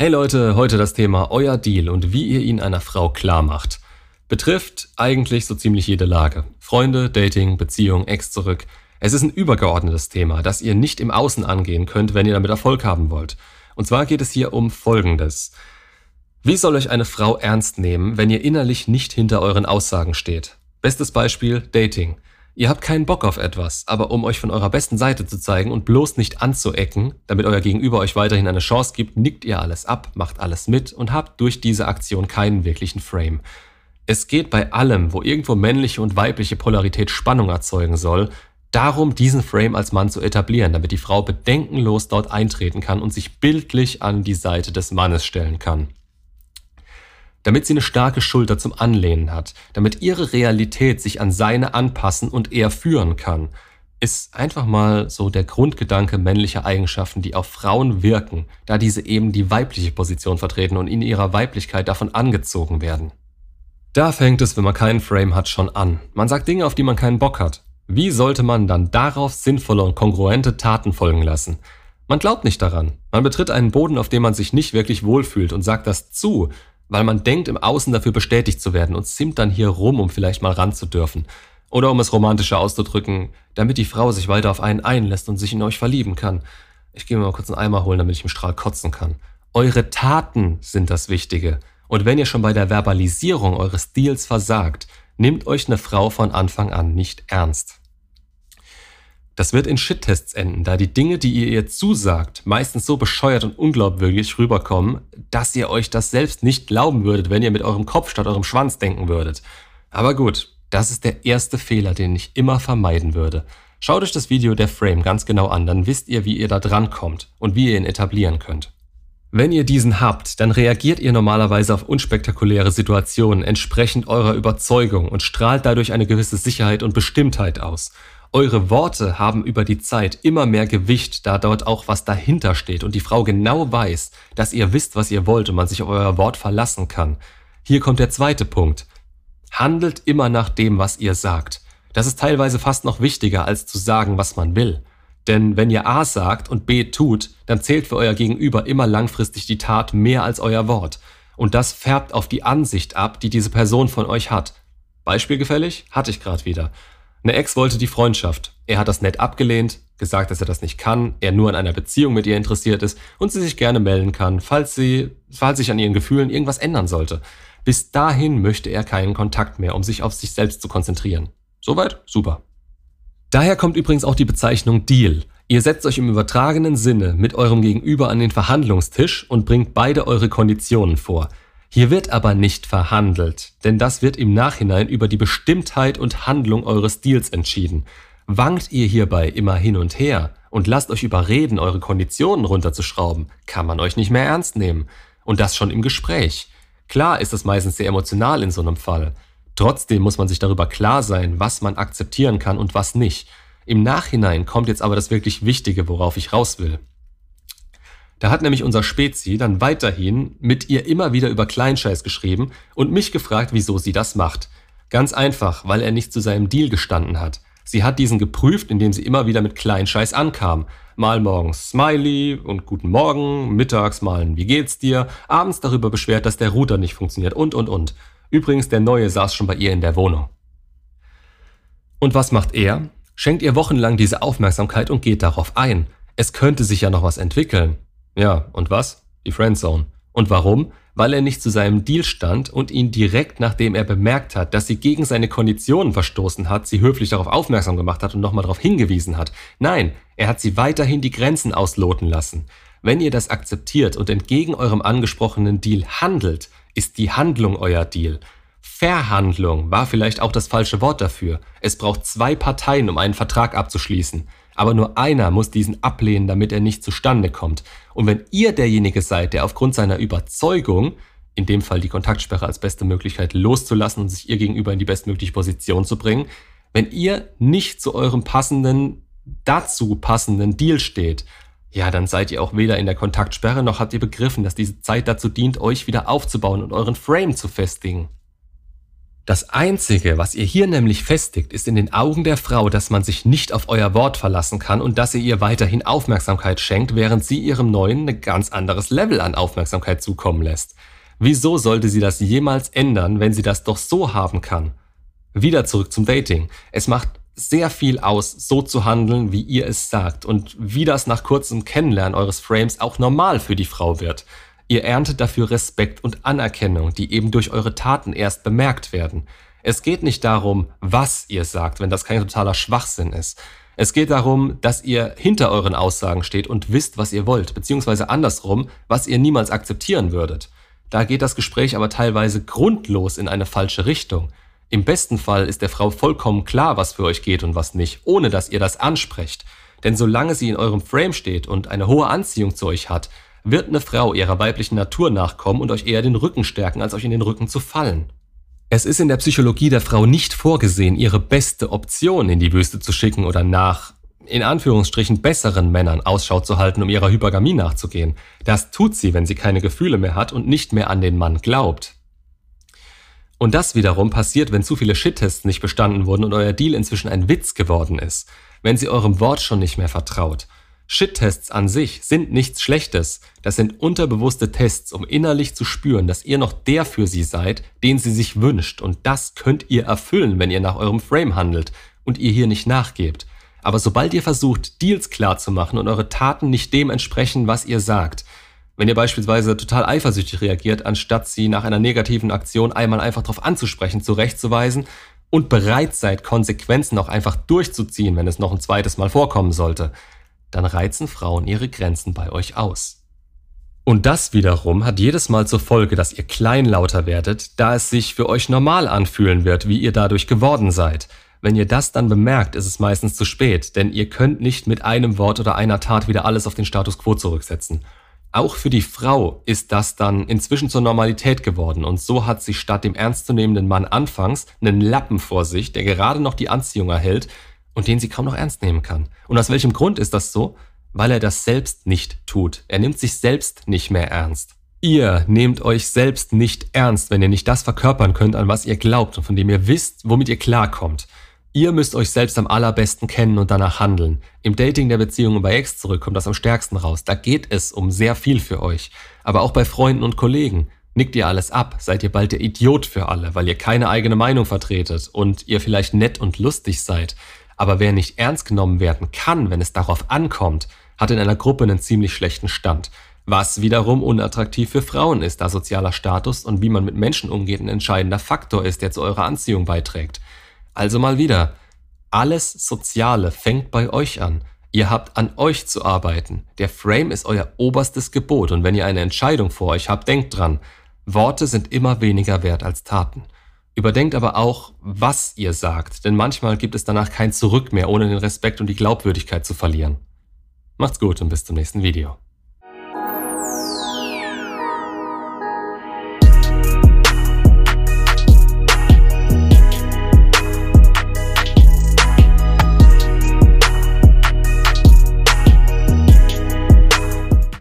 Hey Leute, heute das Thema euer Deal und wie ihr ihn einer Frau klar macht. Betrifft eigentlich so ziemlich jede Lage. Freunde, Dating, Beziehung, Ex zurück. Es ist ein übergeordnetes Thema, das ihr nicht im Außen angehen könnt, wenn ihr damit Erfolg haben wollt. Und zwar geht es hier um Folgendes. Wie soll euch eine Frau ernst nehmen, wenn ihr innerlich nicht hinter euren Aussagen steht? Bestes Beispiel Dating. Ihr habt keinen Bock auf etwas, aber um euch von eurer besten Seite zu zeigen und bloß nicht anzuecken, damit euer Gegenüber euch weiterhin eine Chance gibt, nickt ihr alles ab, macht alles mit und habt durch diese Aktion keinen wirklichen Frame. Es geht bei allem, wo irgendwo männliche und weibliche Polarität Spannung erzeugen soll, darum, diesen Frame als Mann zu etablieren, damit die Frau bedenkenlos dort eintreten kann und sich bildlich an die Seite des Mannes stellen kann damit sie eine starke Schulter zum Anlehnen hat, damit ihre Realität sich an seine anpassen und er führen kann, ist einfach mal so der Grundgedanke männlicher Eigenschaften, die auf Frauen wirken, da diese eben die weibliche Position vertreten und in ihrer Weiblichkeit davon angezogen werden. Da fängt es, wenn man keinen Frame hat, schon an. Man sagt Dinge, auf die man keinen Bock hat. Wie sollte man dann darauf sinnvolle und kongruente Taten folgen lassen? Man glaubt nicht daran. Man betritt einen Boden, auf dem man sich nicht wirklich wohlfühlt und sagt das zu, weil man denkt, im Außen dafür bestätigt zu werden und simmt dann hier rum, um vielleicht mal ran zu dürfen. Oder um es romantischer auszudrücken, damit die Frau sich weiter auf einen einlässt und sich in euch verlieben kann. Ich gehe mir mal kurz einen Eimer holen, damit ich im Strahl kotzen kann. Eure Taten sind das Wichtige. Und wenn ihr schon bei der Verbalisierung eures Deals versagt, nehmt euch eine Frau von Anfang an nicht ernst. Das wird in Shit-Tests enden, da die Dinge, die ihr ihr zusagt, meistens so bescheuert und unglaubwürdig rüberkommen, dass ihr euch das selbst nicht glauben würdet, wenn ihr mit eurem Kopf statt eurem Schwanz denken würdet. Aber gut, das ist der erste Fehler, den ich immer vermeiden würde. Schaut euch das Video der Frame ganz genau an, dann wisst ihr, wie ihr da dran kommt und wie ihr ihn etablieren könnt. Wenn ihr diesen habt, dann reagiert ihr normalerweise auf unspektakuläre Situationen entsprechend eurer Überzeugung und strahlt dadurch eine gewisse Sicherheit und Bestimmtheit aus. Eure Worte haben über die Zeit immer mehr Gewicht, da dort auch was dahinter steht und die Frau genau weiß, dass ihr wisst, was ihr wollt und man sich auf euer Wort verlassen kann. Hier kommt der zweite Punkt. Handelt immer nach dem, was ihr sagt. Das ist teilweise fast noch wichtiger, als zu sagen, was man will. Denn wenn ihr A sagt und B tut, dann zählt für euer Gegenüber immer langfristig die Tat mehr als euer Wort. Und das färbt auf die Ansicht ab, die diese Person von euch hat. Beispielgefällig? Hatte ich gerade wieder. Eine Ex wollte die Freundschaft. Er hat das nett abgelehnt, gesagt, dass er das nicht kann, er nur an einer Beziehung mit ihr interessiert ist und sie sich gerne melden kann, falls sie, falls sich an ihren Gefühlen irgendwas ändern sollte. Bis dahin möchte er keinen Kontakt mehr, um sich auf sich selbst zu konzentrieren. Soweit? Super. Daher kommt übrigens auch die Bezeichnung Deal. Ihr setzt euch im übertragenen Sinne mit eurem Gegenüber an den Verhandlungstisch und bringt beide eure Konditionen vor. Hier wird aber nicht verhandelt, denn das wird im Nachhinein über die Bestimmtheit und Handlung eures Deals entschieden. Wankt ihr hierbei immer hin und her und lasst euch überreden, eure Konditionen runterzuschrauben, kann man euch nicht mehr ernst nehmen. Und das schon im Gespräch. Klar ist es meistens sehr emotional in so einem Fall. Trotzdem muss man sich darüber klar sein, was man akzeptieren kann und was nicht. Im Nachhinein kommt jetzt aber das wirklich Wichtige, worauf ich raus will. Da hat nämlich unser Spezi dann weiterhin mit ihr immer wieder über Kleinscheiß geschrieben und mich gefragt, wieso sie das macht. Ganz einfach, weil er nicht zu seinem Deal gestanden hat. Sie hat diesen geprüft, indem sie immer wieder mit Kleinscheiß ankam. Mal morgens Smiley und guten Morgen, mittags mal Wie geht's dir, abends darüber beschwert, dass der Router nicht funktioniert und und und. Übrigens, der Neue saß schon bei ihr in der Wohnung. Und was macht er? Schenkt ihr wochenlang diese Aufmerksamkeit und geht darauf ein. Es könnte sich ja noch was entwickeln. Ja, und was? Die Friendzone. Und warum? Weil er nicht zu seinem Deal stand und ihn direkt nachdem er bemerkt hat, dass sie gegen seine Konditionen verstoßen hat, sie höflich darauf aufmerksam gemacht hat und nochmal darauf hingewiesen hat. Nein, er hat sie weiterhin die Grenzen ausloten lassen. Wenn ihr das akzeptiert und entgegen eurem angesprochenen Deal handelt, ist die Handlung euer Deal. Verhandlung war vielleicht auch das falsche Wort dafür. Es braucht zwei Parteien, um einen Vertrag abzuschließen aber nur einer muss diesen ablehnen, damit er nicht zustande kommt. Und wenn ihr derjenige seid, der aufgrund seiner Überzeugung, in dem Fall die Kontaktsperre als beste Möglichkeit loszulassen und sich ihr gegenüber in die bestmögliche Position zu bringen, wenn ihr nicht zu eurem passenden, dazu passenden Deal steht, ja, dann seid ihr auch weder in der Kontaktsperre noch habt ihr begriffen, dass diese Zeit dazu dient, euch wieder aufzubauen und euren Frame zu festigen. Das Einzige, was ihr hier nämlich festigt, ist in den Augen der Frau, dass man sich nicht auf euer Wort verlassen kann und dass ihr ihr weiterhin Aufmerksamkeit schenkt, während sie ihrem Neuen ein ganz anderes Level an Aufmerksamkeit zukommen lässt. Wieso sollte sie das jemals ändern, wenn sie das doch so haben kann? Wieder zurück zum Dating. Es macht sehr viel aus, so zu handeln, wie ihr es sagt und wie das nach kurzem Kennenlernen eures Frames auch normal für die Frau wird. Ihr erntet dafür Respekt und Anerkennung, die eben durch eure Taten erst bemerkt werden. Es geht nicht darum, was ihr sagt, wenn das kein totaler Schwachsinn ist. Es geht darum, dass ihr hinter euren Aussagen steht und wisst, was ihr wollt, beziehungsweise andersrum, was ihr niemals akzeptieren würdet. Da geht das Gespräch aber teilweise grundlos in eine falsche Richtung. Im besten Fall ist der Frau vollkommen klar, was für euch geht und was nicht, ohne dass ihr das ansprecht. Denn solange sie in eurem Frame steht und eine hohe Anziehung zu euch hat, wird eine Frau ihrer weiblichen Natur nachkommen und euch eher den Rücken stärken, als euch in den Rücken zu fallen. Es ist in der Psychologie der Frau nicht vorgesehen, ihre beste Option in die Wüste zu schicken oder nach, in Anführungsstrichen, besseren Männern Ausschau zu halten, um ihrer Hypergamie nachzugehen. Das tut sie, wenn sie keine Gefühle mehr hat und nicht mehr an den Mann glaubt. Und das wiederum passiert, wenn zu viele Shit-Tests nicht bestanden wurden und euer Deal inzwischen ein Witz geworden ist. Wenn sie eurem Wort schon nicht mehr vertraut. Shit-Tests an sich sind nichts Schlechtes. Das sind unterbewusste Tests, um innerlich zu spüren, dass ihr noch der für sie seid, den sie sich wünscht. Und das könnt ihr erfüllen, wenn ihr nach eurem Frame handelt und ihr hier nicht nachgebt. Aber sobald ihr versucht, Deals klar zu machen und eure Taten nicht dem entsprechen, was ihr sagt, wenn ihr beispielsweise total eifersüchtig reagiert, anstatt sie nach einer negativen Aktion einmal einfach darauf anzusprechen, zurechtzuweisen und bereit seid, Konsequenzen auch einfach durchzuziehen, wenn es noch ein zweites Mal vorkommen sollte, dann reizen Frauen ihre Grenzen bei euch aus. Und das wiederum hat jedes Mal zur Folge, dass ihr kleinlauter werdet, da es sich für euch normal anfühlen wird, wie ihr dadurch geworden seid. Wenn ihr das dann bemerkt, ist es meistens zu spät, denn ihr könnt nicht mit einem Wort oder einer Tat wieder alles auf den Status quo zurücksetzen. Auch für die Frau ist das dann inzwischen zur Normalität geworden und so hat sie statt dem ernstzunehmenden Mann anfangs einen Lappen vor sich, der gerade noch die Anziehung erhält und den sie kaum noch ernst nehmen kann. Und aus welchem Grund ist das so? Weil er das selbst nicht tut. Er nimmt sich selbst nicht mehr ernst. Ihr nehmt euch selbst nicht ernst, wenn ihr nicht das verkörpern könnt, an was ihr glaubt und von dem ihr wisst, womit ihr klarkommt. Ihr müsst euch selbst am allerbesten kennen und danach handeln. Im Dating der Beziehung und bei Ex zurück kommt das am stärksten raus. Da geht es um sehr viel für euch. Aber auch bei Freunden und Kollegen. Nickt ihr alles ab, seid ihr bald der Idiot für alle, weil ihr keine eigene Meinung vertretet und ihr vielleicht nett und lustig seid. Aber wer nicht ernst genommen werden kann, wenn es darauf ankommt, hat in einer Gruppe einen ziemlich schlechten Stand. Was wiederum unattraktiv für Frauen ist, da sozialer Status und wie man mit Menschen umgeht ein entscheidender Faktor ist, der zu eurer Anziehung beiträgt. Also mal wieder, alles Soziale fängt bei euch an. Ihr habt an euch zu arbeiten. Der Frame ist euer oberstes Gebot und wenn ihr eine Entscheidung vor euch habt, denkt dran, Worte sind immer weniger wert als Taten. Überdenkt aber auch, was ihr sagt, denn manchmal gibt es danach kein Zurück mehr, ohne den Respekt und die Glaubwürdigkeit zu verlieren. Macht's gut und bis zum nächsten Video.